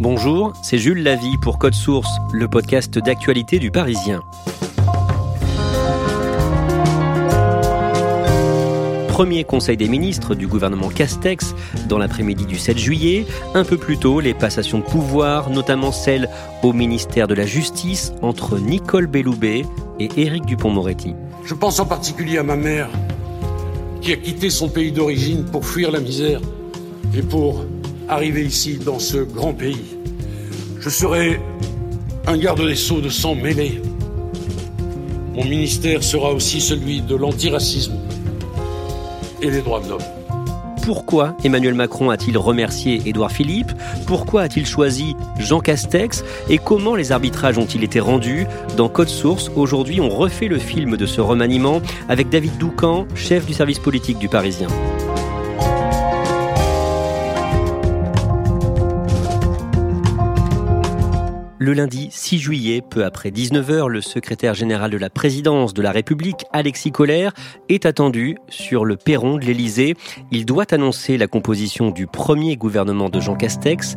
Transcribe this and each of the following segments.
Bonjour, c'est Jules Lavie pour Code Source, le podcast d'actualité du Parisien. Premier conseil des ministres du gouvernement Castex dans l'après-midi du 7 juillet. Un peu plus tôt, les passations de pouvoir, notamment celles au ministère de la Justice entre Nicole Belloubet et Éric Dupont-Moretti. Je pense en particulier à ma mère, qui a quitté son pays d'origine pour fuir la misère et pour arriver ici dans ce grand pays. Je serai un garde des sceaux de sang mêlé. Mon ministère sera aussi celui de l'antiracisme et des droits de l'homme. Pourquoi Emmanuel Macron a-t-il remercié Édouard Philippe? Pourquoi a-t-il choisi Jean Castex? Et comment les arbitrages ont-ils été rendus? Dans Code Source, aujourd'hui, on refait le film de ce remaniement avec David Doucan, chef du service politique du Parisien. Le lundi 6 juillet, peu après 19h, le secrétaire général de la présidence de la République, Alexis Collère, est attendu sur le perron de l'Élysée. Il doit annoncer la composition du premier gouvernement de Jean Castex.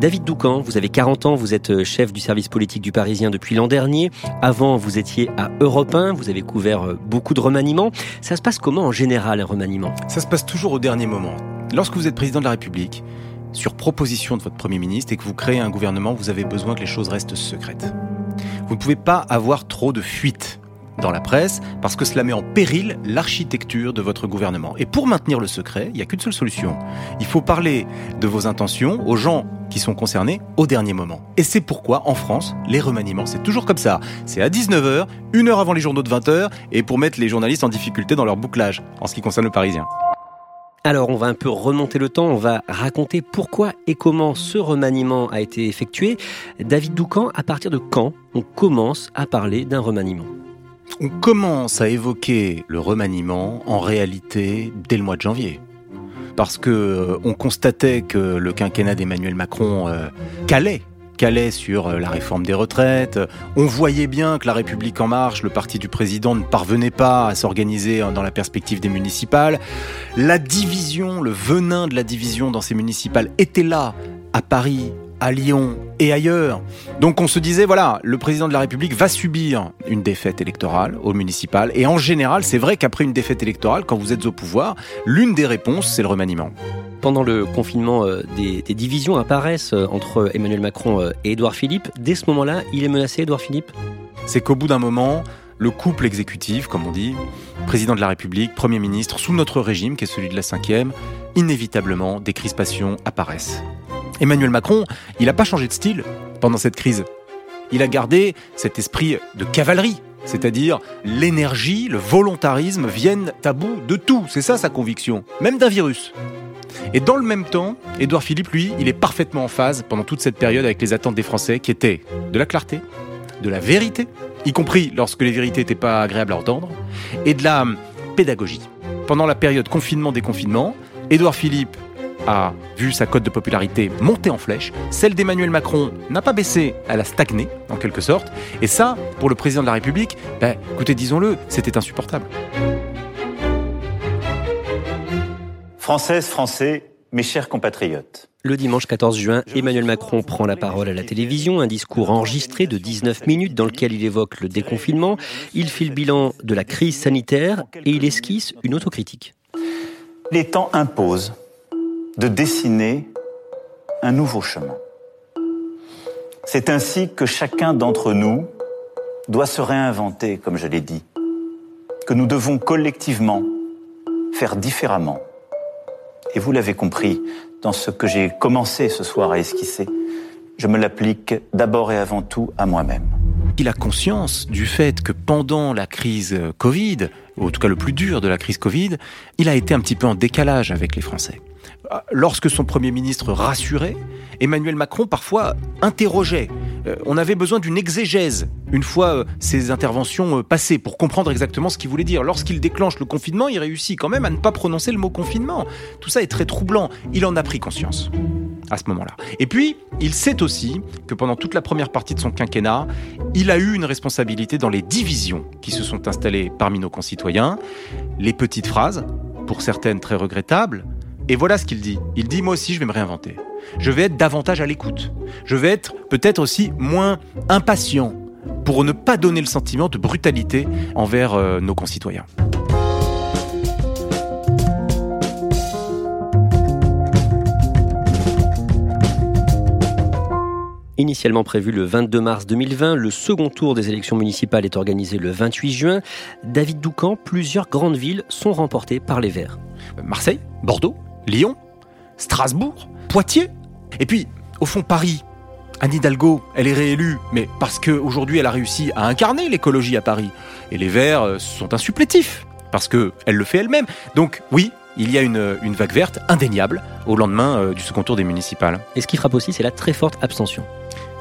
David Doucan, vous avez 40 ans, vous êtes chef du service politique du Parisien depuis l'an dernier. Avant, vous étiez à Europe 1, vous avez couvert beaucoup de remaniements. Ça se passe comment en général un remaniement? Ça se passe toujours au dernier moment. Lorsque vous êtes président de la République, sur proposition de votre Premier ministre et que vous créez un gouvernement, vous avez besoin que les choses restent secrètes. Vous ne pouvez pas avoir trop de fuites dans la presse parce que cela met en péril l'architecture de votre gouvernement. Et pour maintenir le secret, il n'y a qu'une seule solution. Il faut parler de vos intentions aux gens qui sont concernés au dernier moment. Et c'est pourquoi, en France, les remaniements, c'est toujours comme ça. C'est à 19h, une heure avant les journaux de 20h, et pour mettre les journalistes en difficulté dans leur bouclage, en ce qui concerne le Parisien. Alors on va un peu remonter le temps, on va raconter pourquoi et comment ce remaniement a été effectué. David Doucan, à partir de quand on commence à parler d'un remaniement? On commence à évoquer le remaniement en réalité dès le mois de janvier. Parce que euh, on constatait que le quinquennat d'Emmanuel Macron euh, calait calait sur euh, la réforme des retraites. On voyait bien que la République en marche, le parti du président, ne parvenait pas à s'organiser dans la perspective des municipales. La division, le venin de la division dans ces municipales était là, à Paris, à Lyon et ailleurs. Donc on se disait, voilà, le président de la République va subir une défaite électorale au municipal. Et en général, c'est vrai qu'après une défaite électorale, quand vous êtes au pouvoir, l'une des réponses, c'est le remaniement pendant le confinement, des, des, divisions apparaissent entre Emmanuel Macron et Édouard Philippe. Dès ce moment-là, il est menacé, Édouard Philippe? C'est qu'au bout d'un moment, le couple exécutif, comme on dit, président de la République, Premier ministre, sous notre régime, qui est celui de la cinquième, inévitablement, des crispations apparaissent. Emmanuel Macron, il n'a pas changé de style pendant cette crise. Il a gardé cet esprit de cavalerie, c'est-à-dire l'énergie, le volontarisme viennent à bout de tout. C'est ça sa conviction, même d'un virus. Et dans le même temps, Édouard Philippe, lui, il est parfaitement en phase pendant toute cette période avec les attentes des Français qui étaient de la clarté, de la vérité, y compris lorsque les vérités n'étaient pas agréables à entendre, et de la pédagogie. Pendant la période confinement-déconfinement, Édouard Philippe a vu sa cote de popularité monter en flèche. Celle d'Emmanuel Macron n'a pas baissé, elle a stagné, en quelque sorte. Et ça, pour le président de la République, ben, écoutez, disons-le, c'était insupportable. Françaises, Français, mes chers compatriotes. Le dimanche 14 juin, Emmanuel Macron prend la parole à la télévision, un discours enregistré de 19 minutes dans lequel il évoque le déconfinement, il fait le bilan de la crise sanitaire et il esquisse une autocritique. Les temps imposent de dessiner un nouveau chemin. C'est ainsi que chacun d'entre nous doit se réinventer, comme je l'ai dit, que nous devons collectivement faire différemment et vous l'avez compris dans ce que j'ai commencé ce soir à esquisser, je me l'applique d'abord et avant tout à moi-même. Il a conscience du fait que pendant la crise Covid, ou en tout cas le plus dur de la crise Covid, il a été un petit peu en décalage avec les Français. Lorsque son Premier ministre rassurait, Emmanuel Macron parfois interrogeait. Euh, on avait besoin d'une exégèse une fois euh, interventions euh, passées pour comprendre exactement ce qu'il voulait dire. Lorsqu'il déclenche le confinement, il réussit quand même à ne pas prononcer le mot confinement. Tout ça est très troublant. Il en a pris conscience à ce moment-là. Et puis, il sait aussi que pendant toute la première partie de son quinquennat, il a eu une responsabilité dans les divisions qui se sont installées parmi nos concitoyens. Les petites phrases, pour certaines très regrettables, et voilà ce qu'il dit. Il dit, moi aussi, je vais me réinventer. Je vais être davantage à l'écoute. Je vais être peut-être aussi moins impatient pour ne pas donner le sentiment de brutalité envers euh, nos concitoyens. Initialement prévu le 22 mars 2020, le second tour des élections municipales est organisé le 28 juin. David Doucan, plusieurs grandes villes sont remportées par les Verts. Marseille, Bordeaux, Lyon, Strasbourg, Poitiers. Et puis, au fond, Paris. Anne Hidalgo, elle est réélue, mais parce qu'aujourd'hui elle a réussi à incarner l'écologie à Paris. Et les Verts euh, sont un supplétif, parce qu'elle le fait elle-même. Donc oui, il y a une, une vague verte indéniable au lendemain euh, du second tour des municipales. Et ce qui frappe aussi, c'est la très forte abstention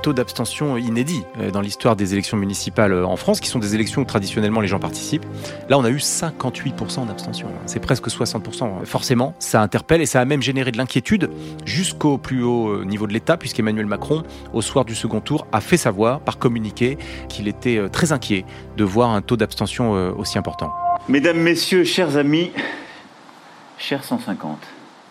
taux d'abstention inédit euh, dans l'histoire des élections municipales euh, en France, qui sont des élections où traditionnellement les gens participent. Là, on a eu 58% d'abstention. C'est presque 60%. Forcément, ça interpelle et ça a même généré de l'inquiétude jusqu'au plus haut euh, niveau de l'État, puisqu'Emmanuel Macron, au soir du second tour, a fait savoir par communiqué qu'il était très inquiet de voir un taux d'abstention aussi important. Mesdames, Messieurs, chers amis, chers 150.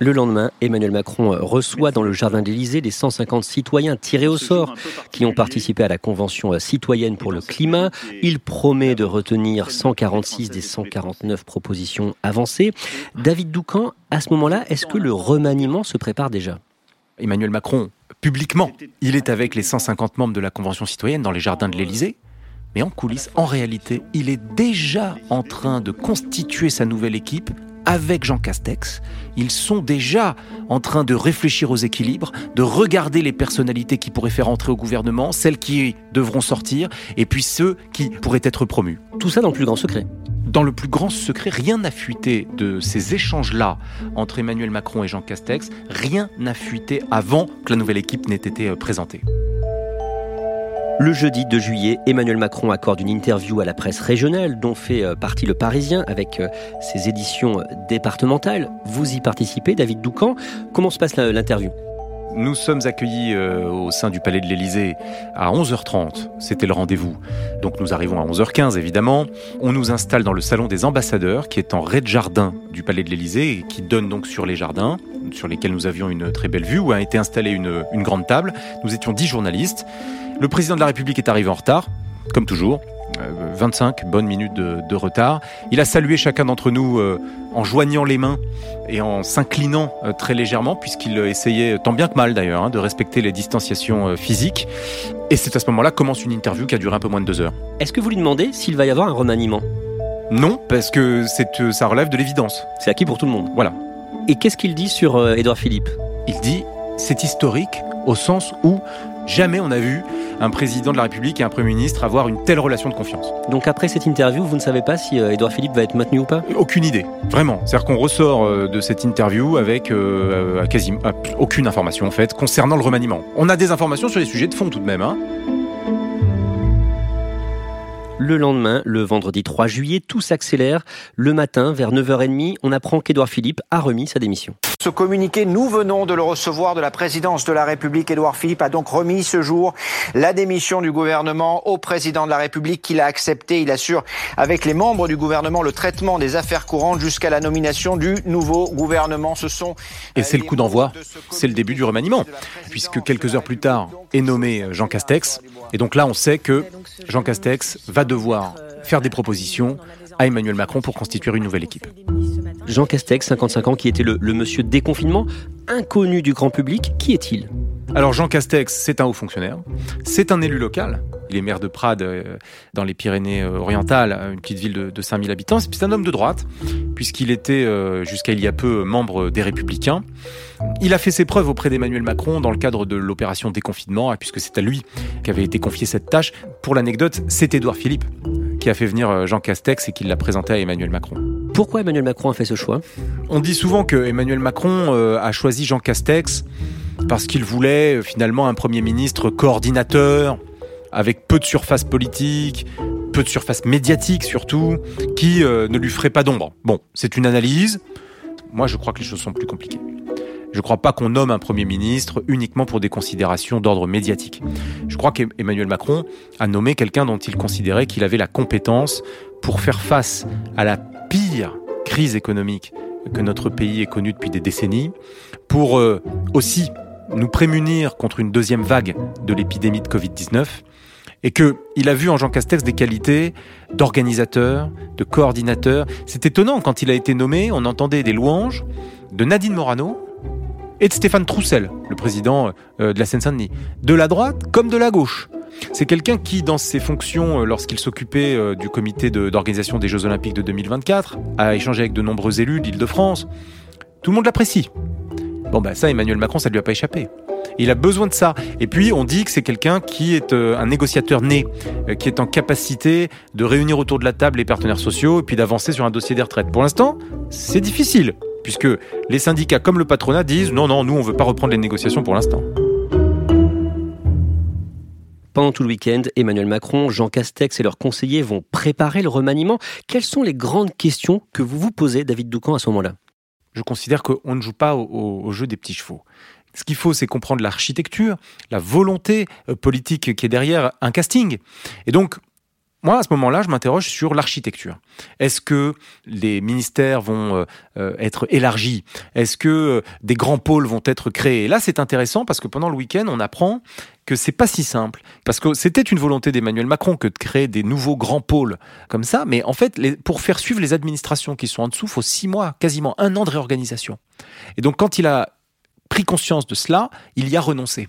Le lendemain, Emmanuel Macron reçoit dans le jardin d'Élysée les 150 citoyens tirés au sort qui ont participé à la Convention citoyenne pour le climat. Il promet de retenir 146 des 149 propositions avancées. David Doucan, à ce moment-là, est-ce que le remaniement se prépare déjà? Emmanuel Macron, publiquement, il est avec les 150 membres de la Convention citoyenne dans les jardins de l'Élysée. Mais en coulisses, en réalité, il est déjà en train de constituer sa nouvelle équipe avec Jean Castex. Ils sont déjà en train de réfléchir aux équilibres, de regarder les personnalités qui pourraient faire entrer au gouvernement, celles qui devront sortir, et puis ceux qui pourraient être promus. Tout ça dans le plus grand secret. Dans le plus grand secret, rien n'a fuité de ces échanges-là entre Emmanuel Macron et Jean Castex. Rien n'a fuité avant que la nouvelle équipe n'ait été euh, présentée. Le jeudi 2 juillet, Emmanuel Macron accorde une interview à la presse régionale dont fait euh, partie le Parisien avec euh, ses éditions départementales. Vous y participez, David Doucan. Comment se passe l'interview? Nous sommes accueillis au sein du Palais de l'Élysée à 11h30. C'était le rendez-vous. Donc nous arrivons à 11h15 évidemment. On nous installe dans le salon des ambassadeurs qui est en rez-de-jardin du Palais de l'Élysée et qui donne donc sur les jardins sur lesquels nous avions une très belle vue où a été installée une, une grande table. Nous étions 10 journalistes. Le président de la République est arrivé en retard, comme toujours. 25 euh, bonnes minutes de, retard. Il a salué chacun d'entre nous euh, en joignant les mains et en s'inclinant euh, très légèrement, puisqu'il essayait, tant bien que mal d'ailleurs, hein, de respecter les distanciations physiques. Et c'est à ce moment-là commence une interview qui a duré un peu moins de deux heures. Est-ce que vous lui demandez s'il va y avoir un remaniement? Non, parce que ça relève de l'évidence. C'est acquis pour tout le monde. Voilà. Et qu'est-ce qu'il dit sur Édouard Philippe? Il dit c'est historique au sens où Jamais on a vu un président de la République et un Premier ministre avoir une telle relation de confiance. Donc après cette interview, vous ne savez pas si Edouard euh, Philippe va être maintenu ou pas? Aucune idée, vraiment. C'est-à-dire qu'on ressort euh, de cette interview avec euh, quasiment aucune information en fait concernant le remaniement. On a des informations sur les sujets de fond tout de même. Hein. Le lendemain, le vendredi 3 juillet, tout s'accélère. Le matin, vers 9h30, on apprend qu'Edouard Philippe a remis sa démission. Ce communiqué, nous venons de le recevoir de la présidence de la République. Édouard Philippe a donc remis ce jour la démission du gouvernement au président de la République qui l'a accepté. Il assure avec les membres du gouvernement le traitement des affaires courantes jusqu'à la nomination du nouveau gouvernement. Ce sont et c'est le coup d'envoi, c'est le début du remaniement, puisque quelques heures plus tard est nommé Jean Castex. Et donc là, on sait que Jean Castex va devoir faire des propositions à Emmanuel Macron pour constituer une nouvelle équipe. Jean Castex, 55 ans, qui était le, monsieur déconfinement, inconnu du grand public, qui est-il? Alors Jean Castex, c'est un haut fonctionnaire, c'est un élu local. Il est maire de Prades, euh, dans les Pyrénées-Orientales, une petite ville de, 5000 habitants. C'est un homme de droite, puisqu'il était euh, jusqu'à il y a peu membre des Républicains. Il a fait ses preuves auprès d'Emmanuel Macron dans le cadre de l'opération déconfinement, puisque c'est à lui qu'avait été confiée cette tâche. Pour l'anecdote, c'est Édouard Philippe qui a fait venir euh, Jean Castex et qui l'a présenté à Emmanuel Macron. Pourquoi Emmanuel Macron a fait ce choix? On dit souvent que Emmanuel Macron a choisi Jean Castex parce qu'il voulait euh, finalement un Premier ministre coordinateur, avec peu de surface politique, peu de surface médiatique surtout, qui euh, ne lui ferait pas d'ombre. Bon, c'est une analyse. Moi, je crois que les choses sont plus compliquées. Je ne crois pas qu'on nomme un Premier ministre uniquement pour des considérations d'ordre médiatique. Je crois qu'Emmanuel Macron a nommé quelqu'un dont il considérait qu'il avait la compétence pour faire face à la pire crise économique que notre pays ait connue depuis des décennies, pour euh, aussi nous prémunir contre une deuxième vague de l'épidémie de Covid-19 et qu'il a vu en Jean Castex des qualités d'organisateur, de coordinateur. C'est étonnant, quand il a été nommé, on entendait des louanges de Nadine Morano et de Stéphane Troussel, le président euh, de la Seine-Saint-Denis, de la droite comme de la gauche. C'est quelqu'un qui, dans ses fonctions, euh, lorsqu'il s'occupait euh, du comité d'organisation des Jeux Olympiques de 2024, a échangé avec de nombreux élus d'Île-de-France. Tout le monde l'apprécie. Bon, bah ça, Emmanuel Macron, ça ne lui a pas échappé. Il a besoin de ça. Et puis, on dit que c'est quelqu'un qui est euh, un négociateur né, euh, qui est en capacité de réunir autour de la table les partenaires sociaux et puis d'avancer sur un dossier des retraites. Pour l'instant, c'est difficile, puisque les syndicats comme le patronat disent non, non, nous, on ne veut pas reprendre les négociations pour l'instant. Pendant tout le week-end, Emmanuel Macron, Jean Castex et leurs conseillers vont préparer le remaniement. Quelles sont les grandes questions que vous vous posez, David Doucan, à ce moment-là? Je considère qu'on ne joue pas au, jeu des petits chevaux. Ce qu'il faut, c'est comprendre l'architecture, la volonté euh, politique qui est derrière un casting. Et donc, moi, à ce moment-là, je m'interroge sur l'architecture. Est-ce que les ministères vont euh, euh, être élargis? Est-ce que euh, des grands pôles vont être créés? Et là, c'est intéressant parce que pendant le week-end, on apprend que c'est pas si simple. Parce que c'était une volonté d'Emmanuel Macron que de créer des nouveaux grands pôles comme ça. Mais en fait, pour faire suivre les administrations qui sont en dessous, il faut six mois, quasiment un an de réorganisation. Et donc, quand il a pris conscience de cela, il y a renoncé.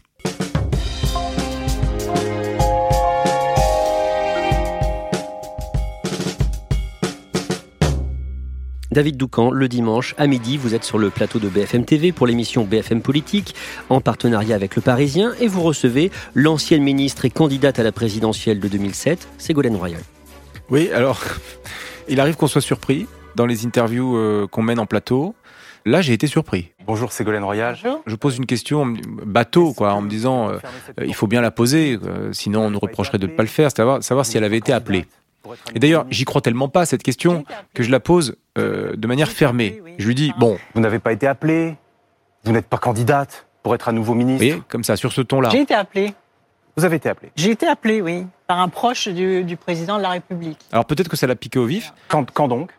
David Doucan, le dimanche à midi, vous êtes sur le plateau de BFM TV pour l'émission BFM Politique, en partenariat avec Le Parisien, et vous recevez l'ancienne ministre et candidate à la présidentielle de 2007, Ségolène Royal. Oui, alors, il arrive qu'on soit surpris dans les interviews euh, qu'on mène en plateau. Là, j'ai été surpris. Bonjour Ségolène Royal. Je pose une question bateau, quoi, en me disant, euh, il faut bien la poser, euh, sinon on nous reprocherait de ne pas le faire, savoir, savoir si elle avait été appelée. Et d'ailleurs, j'y crois tellement pas cette question que je la pose euh, de manière fermée. Je lui dis bon, vous n'avez pas été appelé, vous n'êtes pas candidate pour être à nouveau ministre. Vous voyez, comme ça, sur ce ton-là. J'ai été appelé. Vous avez été appelé. J'ai été appelé, oui, par un proche du, président de la République. Alors peut-être que ça l'a piqué au vif. Quand, quand donc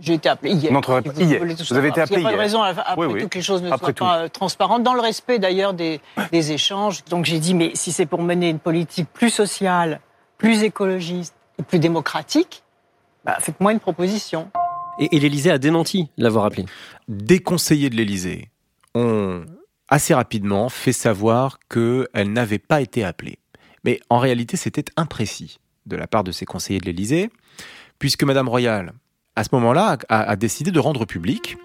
j'ai été appelé hier. Vous, hier. vous avez été appelé Il n'y a pas de raison, après tout, que les choses ne soient pas transparentes, dans le respect d'ailleurs des, des échanges. Donc j'ai dit, mais si c'est pour mener une politique plus sociale, plus écologiste, plus démocratique, bah, faites-moi une proposition. Et, l'Élysée a démenti l'avoir appelé. Des conseillers de l'Élysée ont assez rapidement fait savoir qu'elle n'avait pas été appelée. Mais en réalité, c'était imprécis de la part de ces conseillers de l'Élysée, puisque Madame Royal, à ce moment-là, a, décidé de rendre public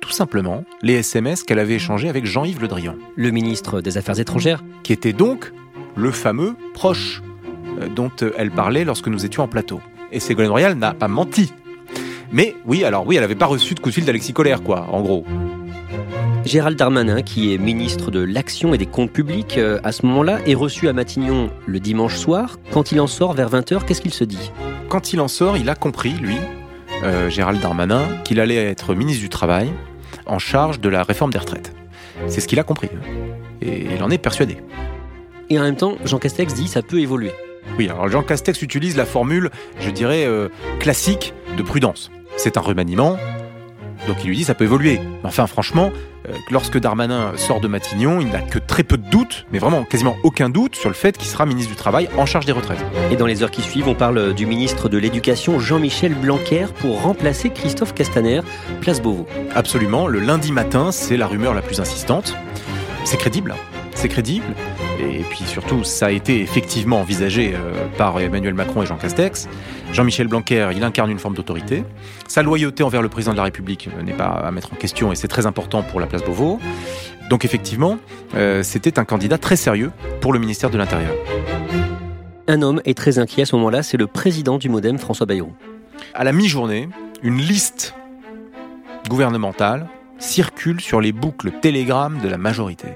tout simplement les SMS qu'elle avait échangés avec Jean-Yves Le Drian. Le ministre des Affaires étrangères. Qui était donc le fameux proche dont euh, elle parlait lorsque nous étions en plateau. Et Ségolène Royal n'a pas menti. Mais oui, alors oui, elle n'avait pas reçu de coup de fil d'Alexis Colère, quoi, en gros. Gérald Darmanin, qui est ministre de l'Action et des Comptes Publics euh, à ce moment-là, est reçu à Matignon le dimanche soir. Quand il en sort vers 20h, qu'est-ce qu'il se dit? Quand il en sort, il a compris, lui, Gérald Darmanin, qu'il allait être ministre du Travail en charge de la réforme des retraites. C'est ce qu'il a compris. Hein. Et il en est persuadé. Et en même temps, Jean Castex dit ça peut évoluer. Oui, alors Jean Castex utilise la formule, je dirais, euh, classique de prudence. C'est un remaniement, donc il lui dit ça peut évoluer. Enfin, franchement, euh, lorsque Darmanin sort de Matignon, il n'a que très peu de doutes, mais vraiment quasiment aucun doute sur le fait qu'il sera ministre du Travail en charge des retraites. Et dans les heures qui suivent, on parle du ministre de l'Éducation, Jean-Michel Blanquer, pour remplacer Christophe Castaner, place Beauvau. Absolument, le lundi matin, c'est la rumeur la plus insistante. C'est crédible. c'est crédible. Et puis surtout, ça a été effectivement envisagé euh, par Emmanuel Macron et Jean Castex. Jean-Michel Blanquer, il incarne une forme d'autorité. Sa loyauté envers le président de la République n'est pas à mettre en question et c'est très important pour la place Beauvau. Donc effectivement, euh, c'était un candidat très sérieux pour le ministère de l'Intérieur. Un homme est très inquiet à ce moment-là, c'est le président du Modem, François Bayrou. À la mi-journée, une liste gouvernementale circule sur les boucles Telegram de la majorité.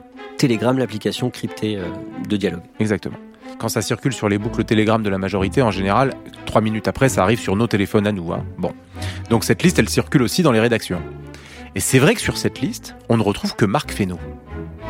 Telegram, l'application cryptée euh, de dialogue. Exactement. Quand ça circule sur les boucles Telegram de la majorité, en général, trois minutes après, ça arrive sur nos téléphones à nous. Hein. Bon. Donc cette liste, elle circule aussi dans les rédactions. Et c'est vrai que sur cette liste, on ne retrouve que Marc Fesneau,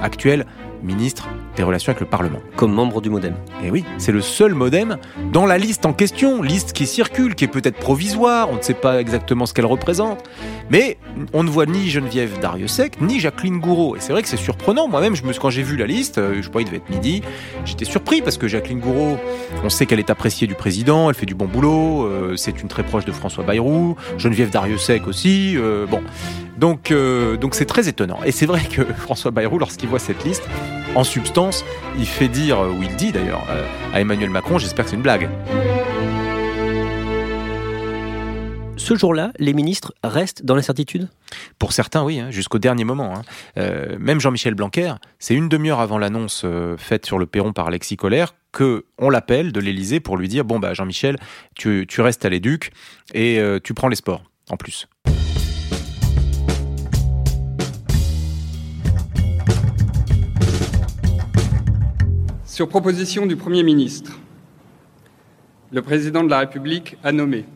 actuel ministre des Relations avec le Parlement. Comme membre du Modem. Et oui, c'est le seul Modem dans la liste en question, liste qui circule, qui est peut-être provisoire, on ne sait pas exactement ce qu'elle représente, mais on ne voit ni Geneviève Dariussec, ni Jacqueline Gouraud. Et c'est vrai que c'est surprenant, moi-même, je me, quand j'ai vu la liste, euh, je sais pas, il devait être midi, j'étais surpris parce que Jacqueline Gouraud, on sait qu'elle est appréciée du président, elle fait du bon boulot, euh, c'est une très proche de François Bayrou, Geneviève Dariussec aussi, euh, bon. Donc, donc c'est très étonnant. Et c'est vrai que François Bayrou, lorsqu'il voit cette liste, en substance, il fait dire, ou il dit d'ailleurs, euh, à Emmanuel Macron, j'espère que c'est une blague. Ce jour-là, les ministres restent dans l'incertitude? Pour certains, oui, hein, jusqu'au dernier moment. Hein. Euh, même Jean-Michel Blanquer, c'est une demi-heure avant l'annonce euh, faite sur le perron par Alexis Collère que on l'appelle de l'Élysée pour lui dire bon bah Jean-Michel, tu, restes à l'éduc et tu prends les sports en plus. Sur proposition du Premier ministre, le Président de la République a nommé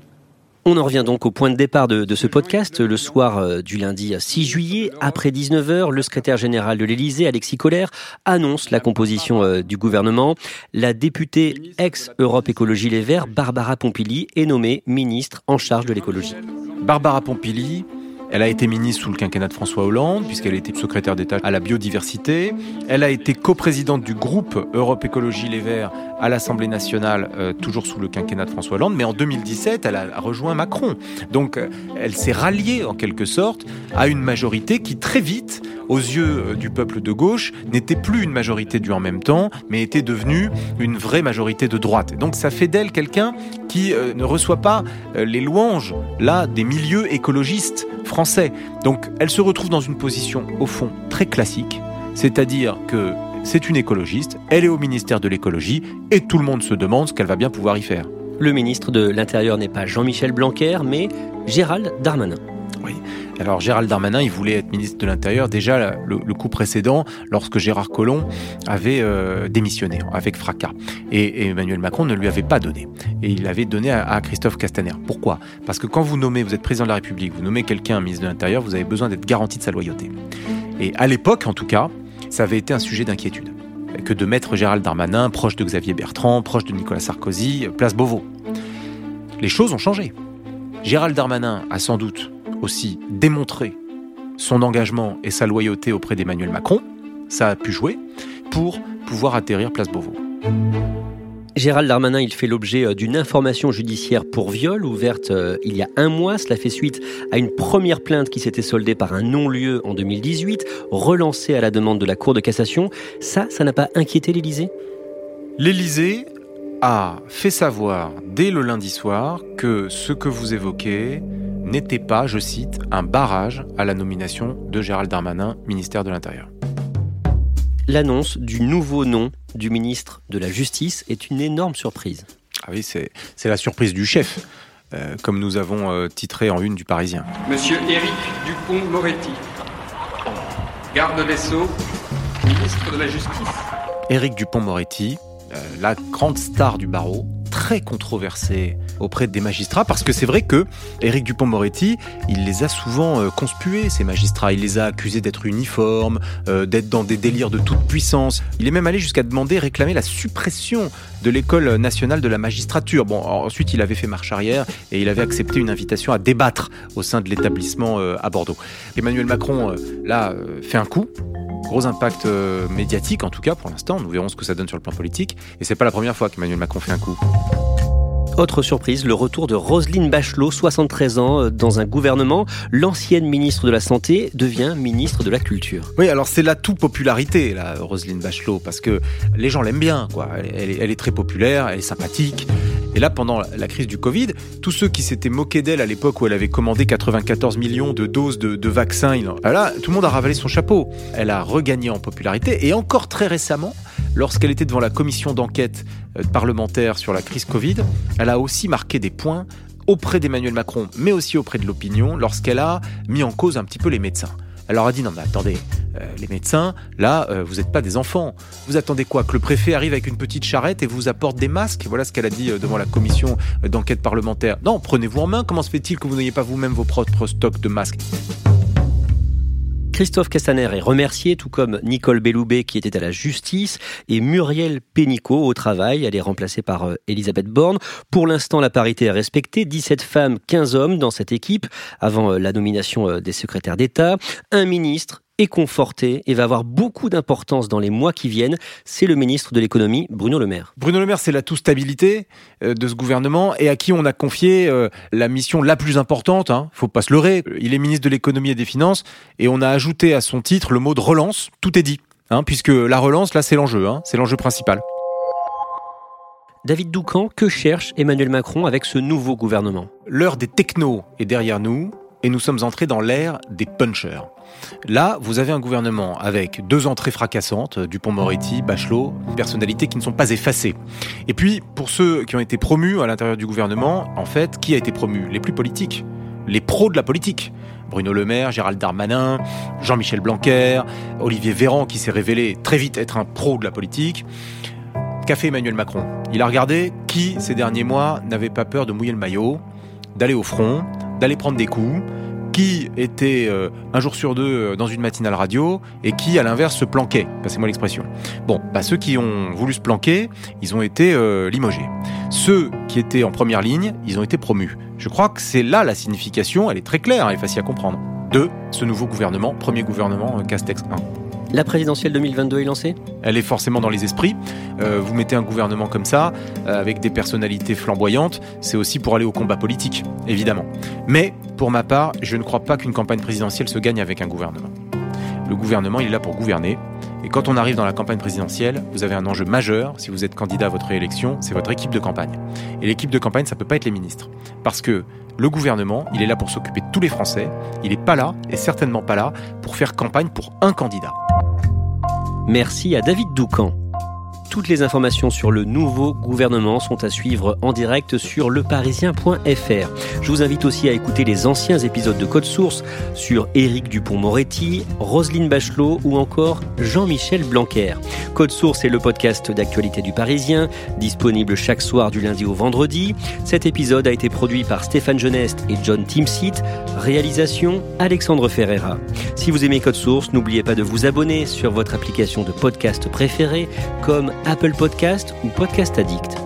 on en revient donc au point de départ de, ce podcast. Le soir euh, du lundi 6 juillet, après 19h, le secrétaire général de l'Élysée, Alexis Collère, annonce la composition euh, du gouvernement. La députée ex-Europe Écologie Les Verts, Barbara Pompili, est nommée ministre en charge de l'écologie. Barbara Pompili, elle a été ministre sous le quinquennat de François Hollande, puisqu'elle était secrétaire d'État à la biodiversité. Elle a été coprésidente du groupe Europe Écologie Les Verts à l'Assemblée nationale, euh, toujours sous le quinquennat de François Hollande. Mais en 2017, elle a rejoint Macron. Donc, euh, elle s'est ralliée en quelque sorte à une majorité qui très vite, aux yeux euh, du peuple de gauche, n'était plus une majorité du en même temps, mais était devenue une vraie majorité de droite. Donc, ça fait d'elle quelqu'un qui ne reçoit pas les louanges là des milieux écologistes français. Donc elle se retrouve dans une position au fond très classique, c'est-à-dire que c'est une écologiste, elle est au ministère de l'écologie et tout le monde se demande ce qu'elle va bien pouvoir y faire. Le ministre de l'Intérieur n'est pas Jean-Michel Blanquer, mais Gérald Darmanin. Oui. Alors Gérald Darmanin, il voulait être ministre de l'Intérieur déjà le, coup précédent, lorsque Gérard Collomb avait euh, démissionné avec fracas. Et, Emmanuel Macron ne lui avait pas donné. Et il l'avait donné à, Christophe Castaner. Pourquoi? Parce que quand vous nommez, vous êtes président de la République, vous nommez quelqu'un ministre de l'Intérieur, vous avez besoin d'être garanti de sa loyauté. Et à l'époque, en tout cas, ça avait été un sujet d'inquiétude que de mettre Gérald Darmanin proche de Xavier Bertrand, proche de Nicolas Sarkozy, place Beauvau. Les choses ont changé. Gérald Darmanin a sans doute aussi démontré son engagement et sa loyauté auprès d'Emmanuel Macron, ça a pu jouer, pour pouvoir atterrir place Beauvau. Gérald Darmanin, il fait l'objet euh, d'une information judiciaire pour viol ouverte euh, il y a un mois. Cela fait suite à une première plainte qui s'était soldée par un non-lieu en 2018, relancée à la demande de la Cour de cassation. Ça, ça n'a pas inquiété l'Élysée? L'Élysée a fait savoir dès le lundi soir que ce que vous évoquez n'était pas, je cite, un barrage à la nomination de Gérald Darmanin, ministère de l'Intérieur. L'annonce du nouveau nom du ministre de la Justice est une énorme surprise. Ah oui, c'est la surprise du chef, euh, comme nous avons euh, titré en une du Parisien. Monsieur Éric Dupont-Moretti, garde des Sceaux, ministre de la Justice. Éric Dupont-Moretti, euh, la grande star du barreau, très controversé auprès des magistrats parce que c'est vrai que Éric Dupont-Moretti, il les a souvent euh, conspués ces magistrats, il les a accusés d'être uniformes, euh, d'être dans des délires de toute puissance. Il est même allé jusqu'à demander réclamer la suppression de l'école nationale de la magistrature. Bon, ensuite il avait fait marche arrière et il avait accepté une invitation à débattre au sein de l'établissement euh, à Bordeaux. Emmanuel Macron là fait un coup gros impact médiatique en tout cas pour l'instant. Nous verrons ce que ça donne sur le plan politique. Et c'est pas la première fois qu'Emmanuel Macron fait un coup. Autre surprise, le retour de Roselyne Bachelot, 73 ans, euh, dans un gouvernement. L'ancienne ministre de la Santé devient ministre de la Culture. Oui, alors c'est la toute popularité, là, Roselyne Bachelot, parce que les gens l'aiment bien, quoi. Elle, est très populaire, elle est sympathique. Et là, pendant la crise du Covid, tous ceux qui s'étaient moqués d'elle à l'époque où elle avait commandé 94 millions de doses de, de vaccins, là, tout le monde a ravalé son chapeau. Elle a regagné en popularité et encore très récemment, lorsqu'elle était devant la commission d'enquête euh, parlementaire sur la crise Covid, elle a aussi marqué des points auprès d'Emmanuel Macron, mais aussi auprès de l'opinion, lorsqu'elle a mis en cause un petit peu les médecins. Elle leur a dit non mais attendez, euh, les médecins, là, euh, vous n'êtes pas des enfants. Vous attendez quoi? Que le préfet arrive avec une petite charrette et vous apporte des masques? Voilà ce qu'elle a dit devant la commission d'enquête parlementaire. Non, prenez-vous en main. Comment se fait-il que vous n'ayez pas vous-même vos propres stocks de masques? Christophe Castaner est remercié, tout comme Nicole Belloubet qui était à la justice et Muriel Pénicaud au travail. Elle est remplacée par euh, Elisabeth Borne. Pour l'instant, la parité est respectée. 17 femmes, 15 hommes dans cette équipe avant euh, la nomination euh, des secrétaires d'État. Un ministre est conforté et va avoir beaucoup d'importance dans les mois qui viennent. C'est le ministre de l'économie, Bruno Le Maire. Bruno Le Maire, c'est la tout stabilité euh, de ce gouvernement et à qui on a confié euh, la mission la plus importante. Hein, faut pas se leurrer. Il est ministre de l'économie et des finances et on a ajouté à son titre le mot de relance. Tout est dit, hein, puisque la relance, là, c'est l'enjeu. Hein, c'est l'enjeu principal. David Doucan, que cherche Emmanuel Macron avec ce nouveau gouvernement? L'heure des technos est derrière nous et nous sommes entrés dans l'ère des punchers. Là, vous avez un gouvernement avec deux entrées fracassantes, Dupont-Moretti, Bachelot, personnalités qui ne sont pas effacées. Et puis, pour ceux qui ont été promus à l'intérieur du gouvernement, en fait, qui a été promu? Les plus politiques, les pros de la politique. Bruno Le Maire, Gérald Darmanin, Jean-Michel Blanquer, Olivier Véran qui s'est révélé très vite être un pro de la politique. Qu'a fait Emmanuel Macron? Il a regardé qui, ces derniers mois, n'avait pas peur de mouiller le maillot, d'aller au front, d'aller prendre des coups, qui était euh, un jour sur deux euh, dans une matinale radio et qui, à l'inverse, se planquait. Passez-moi l'expression. Bon, bah, ceux qui ont voulu se planquer, ils ont été euh, limogés. Ceux qui étaient en première ligne, ils ont été promus. Je crois que c'est là la signification, elle est très claire, elle est facile à comprendre, de ce nouveau gouvernement, premier gouvernement Castex 1. La présidentielle 2022 est lancée? Elle est forcément dans les esprits. Euh, vous mettez un gouvernement comme ça, euh, avec des personnalités flamboyantes, c'est aussi pour aller au combat politique, évidemment. Mais, pour ma part, je ne crois pas qu'une campagne présidentielle se gagne avec un gouvernement. Le gouvernement, il est là pour gouverner. Et quand on arrive dans la campagne présidentielle, vous avez un enjeu majeur, si vous êtes candidat à votre réélection, c'est votre équipe de campagne. Et l'équipe de campagne, ça peut pas être les ministres. Parce que le gouvernement, il est là pour s'occuper de tous les Français. Il n'est pas là, et certainement pas là, pour faire campagne pour un candidat. Merci à David Doucan. Toutes les informations sur le nouveau gouvernement sont à suivre en direct sur leparisien.fr. Je vous invite aussi à écouter les anciens épisodes de Code Source sur Éric Dupont-Moretti, Roselyne Bachelot ou encore Jean-Michel Blanquer. Code Source est le podcast d'actualité du Parisien, disponible chaque soir du lundi au vendredi. Cet épisode a été produit par Stéphane Geneste et John Timsit. Réalisation Alexandre Ferreira. Si vous aimez Code Source, n'oubliez pas de vous abonner sur votre application de podcast préférée comme Apple Podcast ou Podcast Addict.